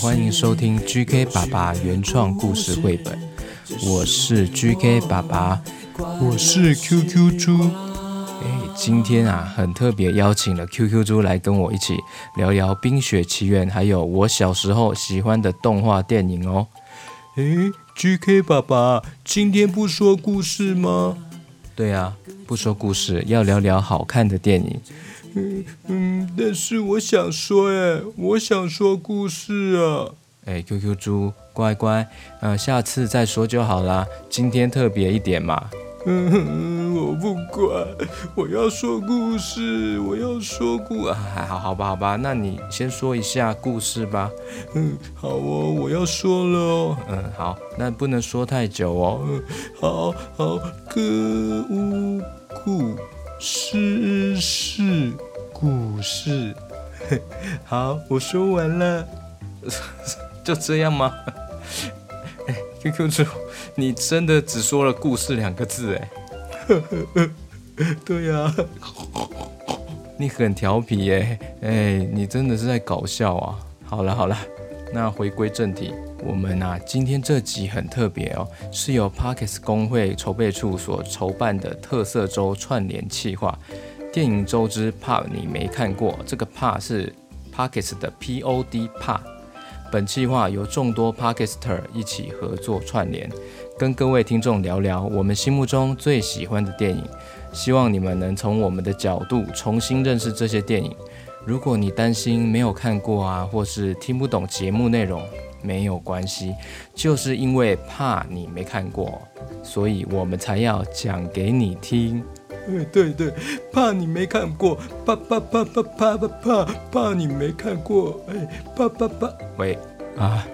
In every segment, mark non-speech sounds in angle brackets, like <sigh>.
欢迎收听 GK 爸爸原创故事绘本。我是 GK 爸爸，我是 QQ 猪。哎，今天啊，很特别邀请了 QQ 猪来跟我一起聊聊《冰雪奇缘》，还有我小时候喜欢的动画电影哦。哎，GK 爸爸，今天不说故事吗？对啊，不说故事，要聊聊好看的电影。嗯嗯，但是我想说，哎，我想说故事啊。哎，QQ 猪，乖乖，嗯、呃，下次再说就好啦。今天特别一点嘛。嗯，我不管，我要说故事，我要说故啊。还好，好吧，好吧，那你先说一下故事吧。嗯，好哦，我要说了哦。嗯，好，那不能说太久哦。嗯，好好，歌舞故事是故事。<laughs> 好，我说完了，<laughs> 就这样吗？哎，QQ 猪。你真的只说了“故事”两个字哎？<laughs> 对呀、你很调皮耶！哎，你真的是在搞笑啊！好了好了，那回归正题，我们啊今天这集很特别哦，是由 Podcast 公会筹备处所筹办的特色周串联企划——电影周之怕你没看过。这个“怕”是 Podcast 的 P O D 怕。本计划由众多 Podcaster 一起合作串联，跟各位听众聊聊我们心目中最喜欢的电影，希望你们能从我们的角度重新认识这些电影。如果你担心没有看过啊，或是听不懂节目内容，没有关系，就是因为怕你没看过，所以我们才要讲给你听。对对对，怕你没看过，怕怕怕怕怕怕怕怕你没看过，哎，怕怕怕。喂，啊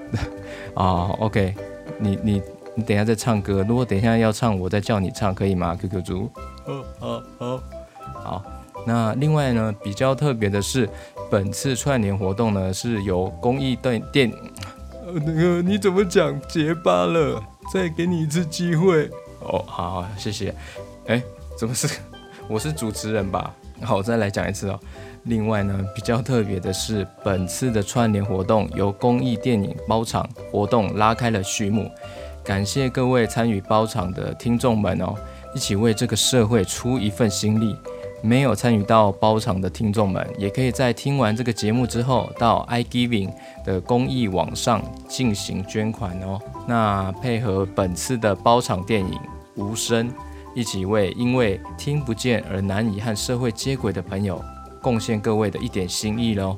啊，<laughs> OK，你你你等一下再唱歌，如果等一下要唱，我再叫你唱，可以吗？QQ 猪。好好好，好。那另外呢，比较特别的是，本次串联活动呢是由公益电电，呃，那个你怎么讲结巴了？再给你一次机会。哦，好，谢谢。哎。怎么是？<laughs> 我是主持人吧？好，我再来讲一次哦。另外呢，比较特别的是，本次的串联活动由公益电影包场活动拉开了序幕。感谢各位参与包场的听众们哦，一起为这个社会出一份心力。没有参与到包场的听众们，也可以在听完这个节目之后，到 iGiving 的公益网上进行捐款哦。那配合本次的包场电影《无声》。一起为因为听不见而难以和社会接轨的朋友贡献各位的一点心意喽，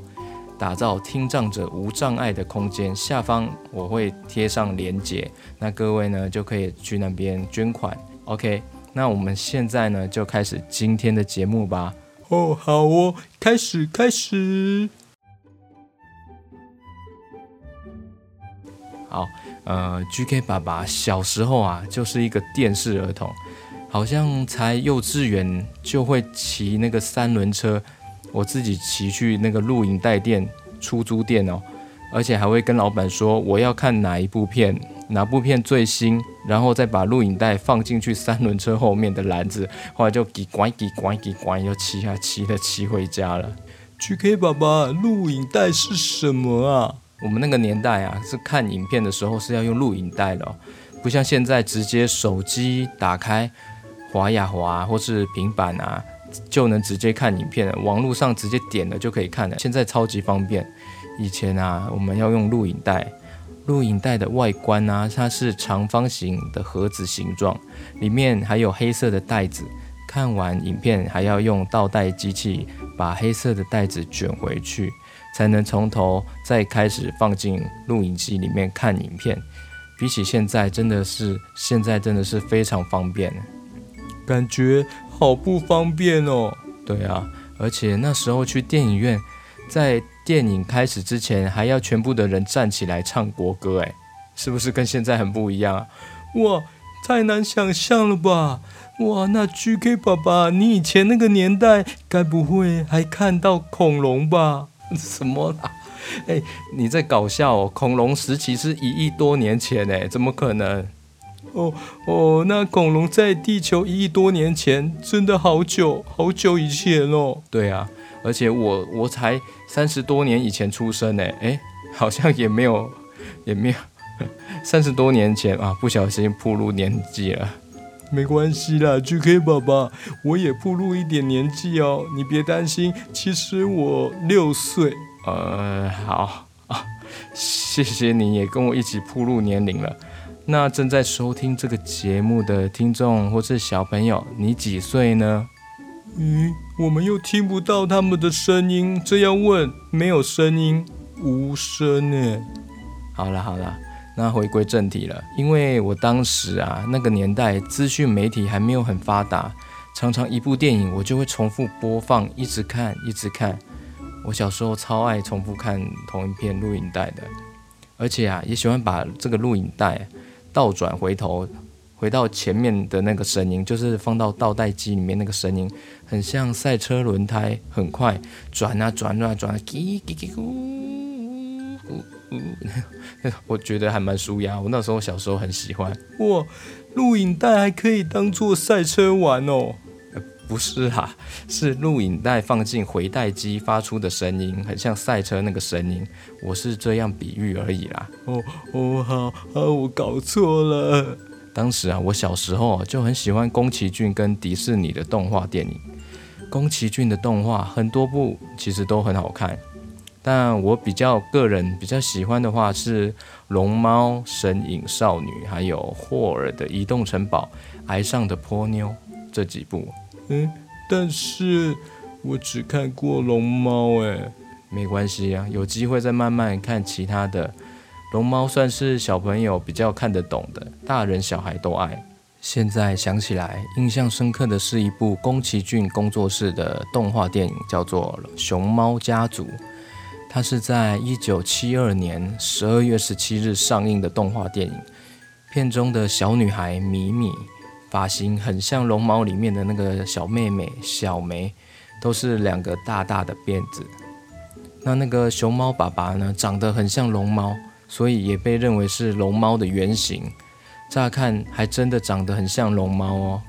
打造听障者无障碍的空间。下方我会贴上链接，那各位呢就可以去那边捐款。OK，那我们现在呢就开始今天的节目吧。哦，好哦，开始开始。好，呃，GK 爸爸小时候啊就是一个电视儿童。好像才幼稚园就会骑那个三轮车，我自己骑去那个录影带店、出租店哦，而且还会跟老板说我要看哪一部片，哪部片最新，然后再把录影带放进去三轮车后面的篮子，后来就叽呱叽呱叽呱，又骑啊骑的骑回家了。GK 爸爸，录影带是什么啊？我们那个年代啊，是看影片的时候是要用录影带的哦，不像现在直接手机打开。滑呀滑，或是平板啊，就能直接看影片了。网络上直接点了就可以看了，现在超级方便。以前啊，我们要用录影带，录影带的外观啊，它是长方形的盒子形状，里面还有黑色的袋子。看完影片还要用倒带机器把黑色的袋子卷回去，才能从头再开始放进录影机里面看影片。比起现在，真的是现在真的是非常方便。感觉好不方便哦。对啊，而且那时候去电影院，在电影开始之前还要全部的人站起来唱国歌，哎，是不是跟现在很不一样啊？哇，太难想象了吧！哇，那 GK 爸爸，你以前那个年代该不会还看到恐龙吧？<laughs> 什么啦？哎，你在搞笑哦？恐龙时期是一亿多年前，哎，怎么可能？哦哦，那恐龙在地球一亿多年前，真的好久好久以前哦。对啊，而且我我才三十多年以前出生呢，哎，好像也没有也没有 <laughs> 三十多年前啊，不小心暴露年纪了。没关系啦，GK 爸爸，我也暴露一点年纪哦，你别担心。其实我六岁。呃，好啊，谢谢你也跟我一起暴露年龄了。那正在收听这个节目的听众或是小朋友，你几岁呢？咦，我们又听不到他们的声音，这样问没有声音，无声呢。好了好了，那回归正题了，因为我当时啊，那个年代资讯媒体还没有很发达，常常一部电影我就会重复播放，一直看一直看。我小时候超爱重复看同一片录影带的，而且啊，也喜欢把这个录影带。倒转回头，回到前面的那个声音，就是放到倒带机里面那个声音，很像赛车轮胎很快转啊转啊转啊，叽叽叽呜呜呜，我觉得还蛮舒压。我那时候小时候很喜欢。哇，录影带还可以当做赛车玩哦？呃，不是哈，是录影带放进回带机发出的声音，很像赛车那个声音。我是这样比喻而已啦。哦哦，好，好，我搞错了。当时啊，我小时候就很喜欢宫崎骏跟迪士尼的动画电影。宫崎骏的动画很多部其实都很好看，但我比较个人比较喜欢的话是《龙猫》《神隐少女》还有《霍尔的移动城堡》《崖上的泼妞》这几部。嗯，但是我只看过《龙猫》哎。没关系啊，有机会再慢慢看其他的。龙猫算是小朋友比较看得懂的，大人小孩都爱。现在想起来，印象深刻的是一部宫崎骏工作室的动画电影，叫做《熊猫家族》。它是在一九七二年十二月十七日上映的动画电影。片中的小女孩米米，发型很像龙猫里面的那个小妹妹小梅，都是两个大大的辫子。那那个熊猫爸爸呢，长得很像龙猫，所以也被认为是龙猫的原型。乍看还真的长得很像龙猫哦。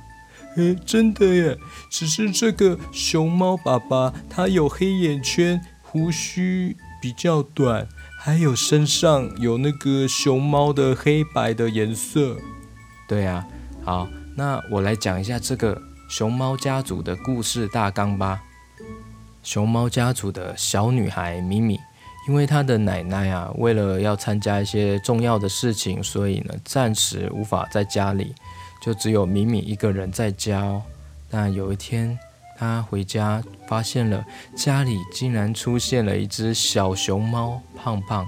诶，真的耶！只是这个熊猫爸爸它有黑眼圈，胡须比较短，还有身上有那个熊猫的黑白的颜色。对啊，好，那我来讲一下这个熊猫家族的故事大纲吧。熊猫家族的小女孩米米，因为他的奶奶啊，为了要参加一些重要的事情，所以呢，暂时无法在家里，就只有米米一个人在家哦。但有一天，他回家，发现了家里竟然出现了一只小熊猫胖胖，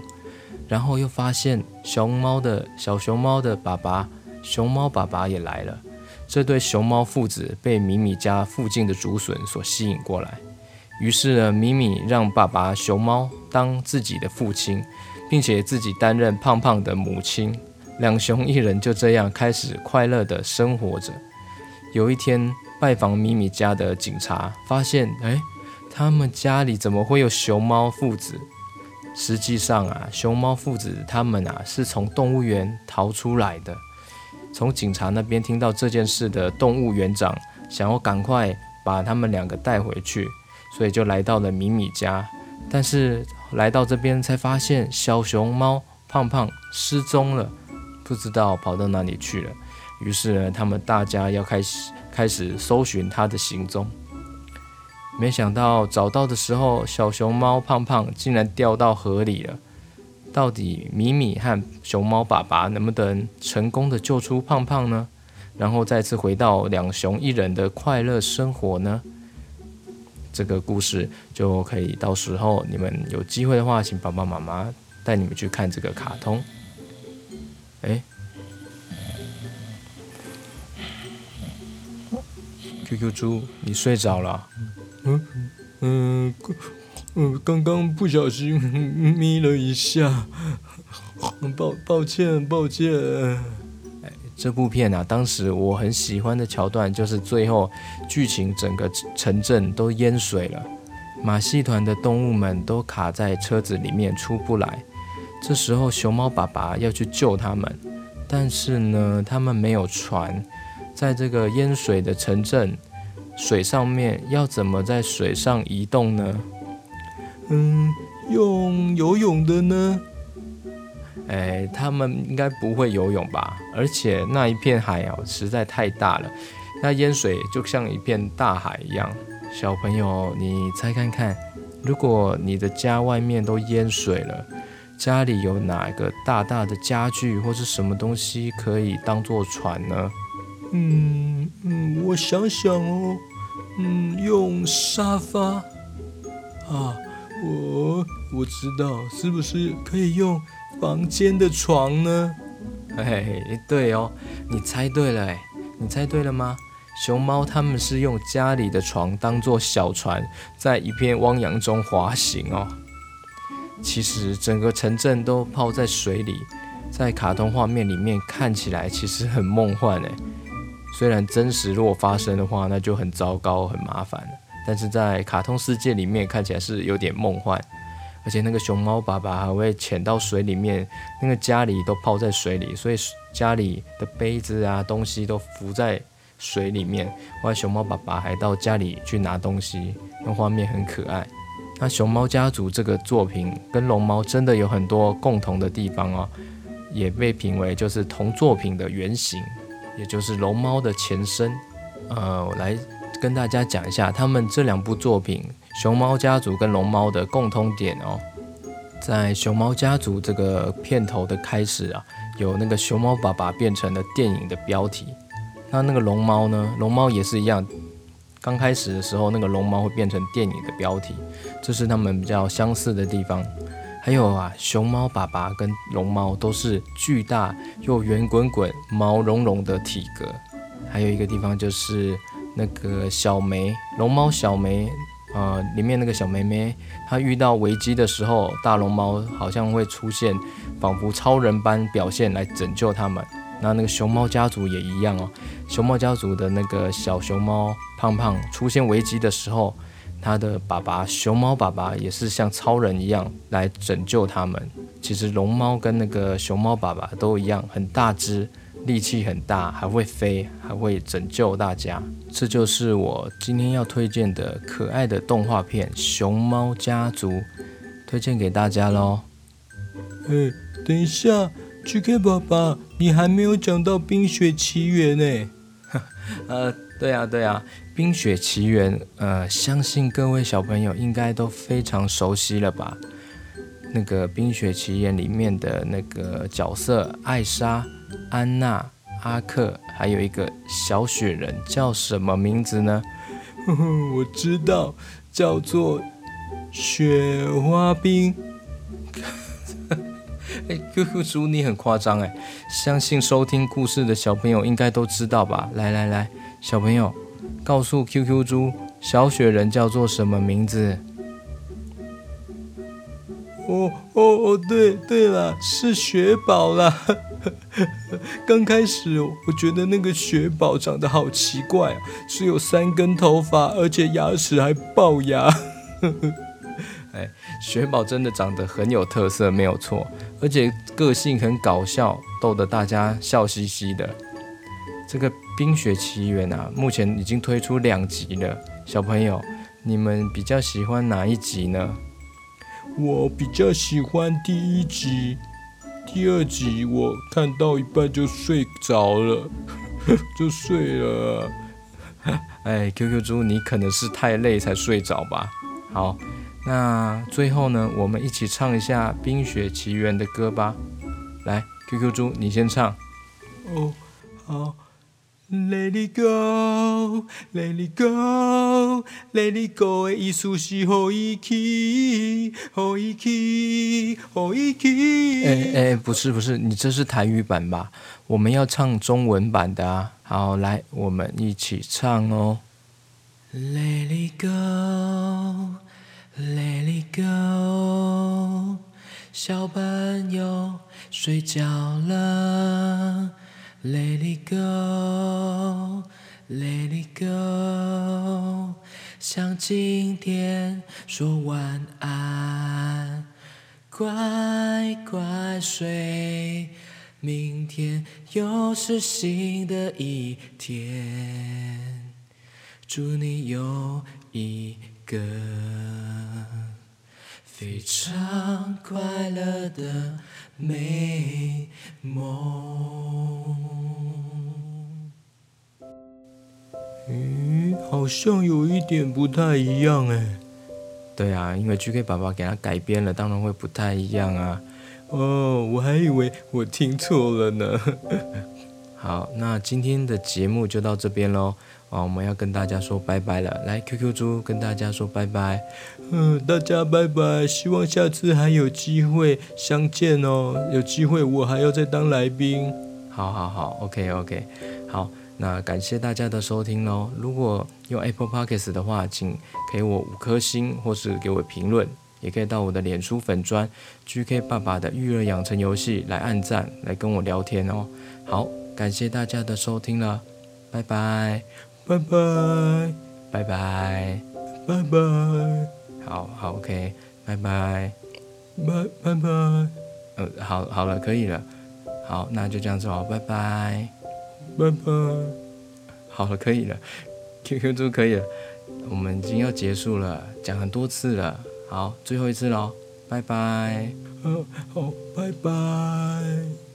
然后又发现熊猫的小熊猫的爸爸熊猫爸爸也来了。这对熊猫父子被米米家附近的竹笋所吸引过来。于是呢，米米让爸爸熊猫当自己的父亲，并且自己担任胖胖的母亲。两熊一人就这样开始快乐地生活着。有一天，拜访米米家的警察发现，哎，他们家里怎么会有熊猫父子？实际上啊，熊猫父子他们啊是从动物园逃出来的。从警察那边听到这件事的动物园长想要赶快把他们两个带回去。所以就来到了米米家，但是来到这边才发现小熊猫胖胖失踪了，不知道跑到哪里去了。于是呢，他们大家要开始开始搜寻它的行踪。没想到找到的时候，小熊猫胖胖竟然掉到河里了。到底米米和熊猫爸爸能不能成功的救出胖胖呢？然后再次回到两熊一人的快乐生活呢？这个故事就可以，到时候你们有机会的话，请爸爸妈妈带你们去看这个卡通。哎，QQ 猪，你睡着了？嗯嗯，嗯，刚刚不小心眯了一下，抱抱歉抱歉。这部片啊，当时我很喜欢的桥段就是最后剧情整个城镇都淹水了，马戏团的动物们都卡在车子里面出不来。这时候熊猫爸爸要去救他们，但是呢，他们没有船，在这个淹水的城镇。水上面要怎么在水上移动呢？嗯，用游泳的呢？哎，他们应该不会游泳吧？而且那一片海啊，实在太大了，那淹水就像一片大海一样。小朋友，你猜看看，如果你的家外面都淹水了，家里有哪个大大的家具或是什么东西可以当做船呢？嗯嗯，我想想哦。嗯，用沙发啊，我我知道，是不是可以用房间的床呢？哎，对哦，你猜对了，哎，你猜对了吗？熊猫他们是用家里的床当做小船，在一片汪洋中滑行哦。其实整个城镇都泡在水里，在卡通画面里面看起来其实很梦幻哎。虽然真实如果发生的话，那就很糟糕、很麻烦了。但是在卡通世界里面看起来是有点梦幻，而且那个熊猫爸爸还会潜到水里面，那个家里都泡在水里，所以家里的杯子啊、东西都浮在水里面。后来熊猫爸爸还到家里去拿东西，那画面很可爱。那熊猫家族这个作品跟龙猫真的有很多共同的地方哦，也被评为就是同作品的原型。也就是龙猫的前身，呃，我来跟大家讲一下他们这两部作品《熊猫家族》跟《龙猫》的共通点哦。在《熊猫家族》这个片头的开始啊，有那个熊猫爸爸变成了电影的标题。那那个龙猫呢？龙猫也是一样，刚开始的时候那个龙猫会变成电影的标题，这是他们比较相似的地方。还有啊，熊猫爸爸跟龙猫都是巨大又圆滚滚、毛茸茸的体格。还有一个地方就是那个小梅，龙猫小梅，呃，里面那个小妹妹，她遇到危机的时候，大龙猫好像会出现，仿佛超人般表现来拯救他们。那那个熊猫家族也一样哦，熊猫家族的那个小熊猫胖胖出现危机的时候。他的爸爸熊猫爸爸也是像超人一样来拯救他们。其实龙猫跟那个熊猫爸爸都一样，很大只，力气很大，还会飞，还会拯救大家。这就是我今天要推荐的可爱的动画片《熊猫家族》，推荐给大家喽。哎，等一下，GK 爸爸，你还没有讲到《冰雪奇缘》呢。<laughs> 呃，对啊，对啊。《冰雪奇缘》呃，相信各位小朋友应该都非常熟悉了吧？那个《冰雪奇缘》里面的那个角色艾莎、安娜、阿克，还有一个小雪人，叫什么名字呢？呵呵，我知道，叫做雪花冰。<laughs> 哎，QQ 猪，你很夸张哎！相信收听故事的小朋友应该都知道吧？来来来，小朋友。告诉 QQ 猪，小雪人叫做什么名字？哦哦哦，对对了，是雪宝啦。<laughs> 刚开始我觉得那个雪宝长得好奇怪啊，只有三根头发，而且牙齿还龅牙。<laughs> 哎，雪宝真的长得很有特色，没有错，而且个性很搞笑，逗得大家笑嘻嘻的。这个《冰雪奇缘》啊，目前已经推出两集了。小朋友，你们比较喜欢哪一集呢？我比较喜欢第一集，第二集我看到一半就睡着了，<laughs> 就睡了。<laughs> 哎，QQ 猪，你可能是太累才睡着吧？好，那最后呢，我们一起唱一下《冰雪奇缘》的歌吧。来，QQ 猪，你先唱。哦，好。Let it go, let it go, let it go 的意思是让它去，让它去，让它去。哎哎，不是不是，你这是台语版吧？我们要唱中文版的啊！好，来，我们一起唱哦。Let it go, Let it go，小朋友睡觉了。Let it go，Let it go，向今天说晚安，乖乖睡，明天又是新的一天，祝你有一个非常快乐的美梦。嗯，好像有一点不太一样哎。对啊，因为 GK 爸爸给他改编了，当然会不太一样啊。哦，我还以为我听错了呢。好，那今天的节目就到这边喽。哦，我们要跟大家说拜拜了。来，QQ 猪跟大家说拜拜。嗯，大家拜拜，希望下次还有机会相见哦。有机会我还要再当来宾。好好好，OK OK，好。那感谢大家的收听喽！如果用 Apple Podcast 的话，请给我五颗星，或是给我评论，也可以到我的脸书粉砖 GK 爸爸的育儿养成游戏来按赞，来跟我聊天哦。好，感谢大家的收听了，拜拜，拜拜，拜拜，拜拜，好好 OK，拜拜，拜拜。拜，呃，好好了，可以了，好，那就这样子哦，拜拜。拜拜，好了，可以了，QQ 猪可以了，我们已经要结束了，讲很多次了，好，最后一次喽，拜拜，好，好，拜拜。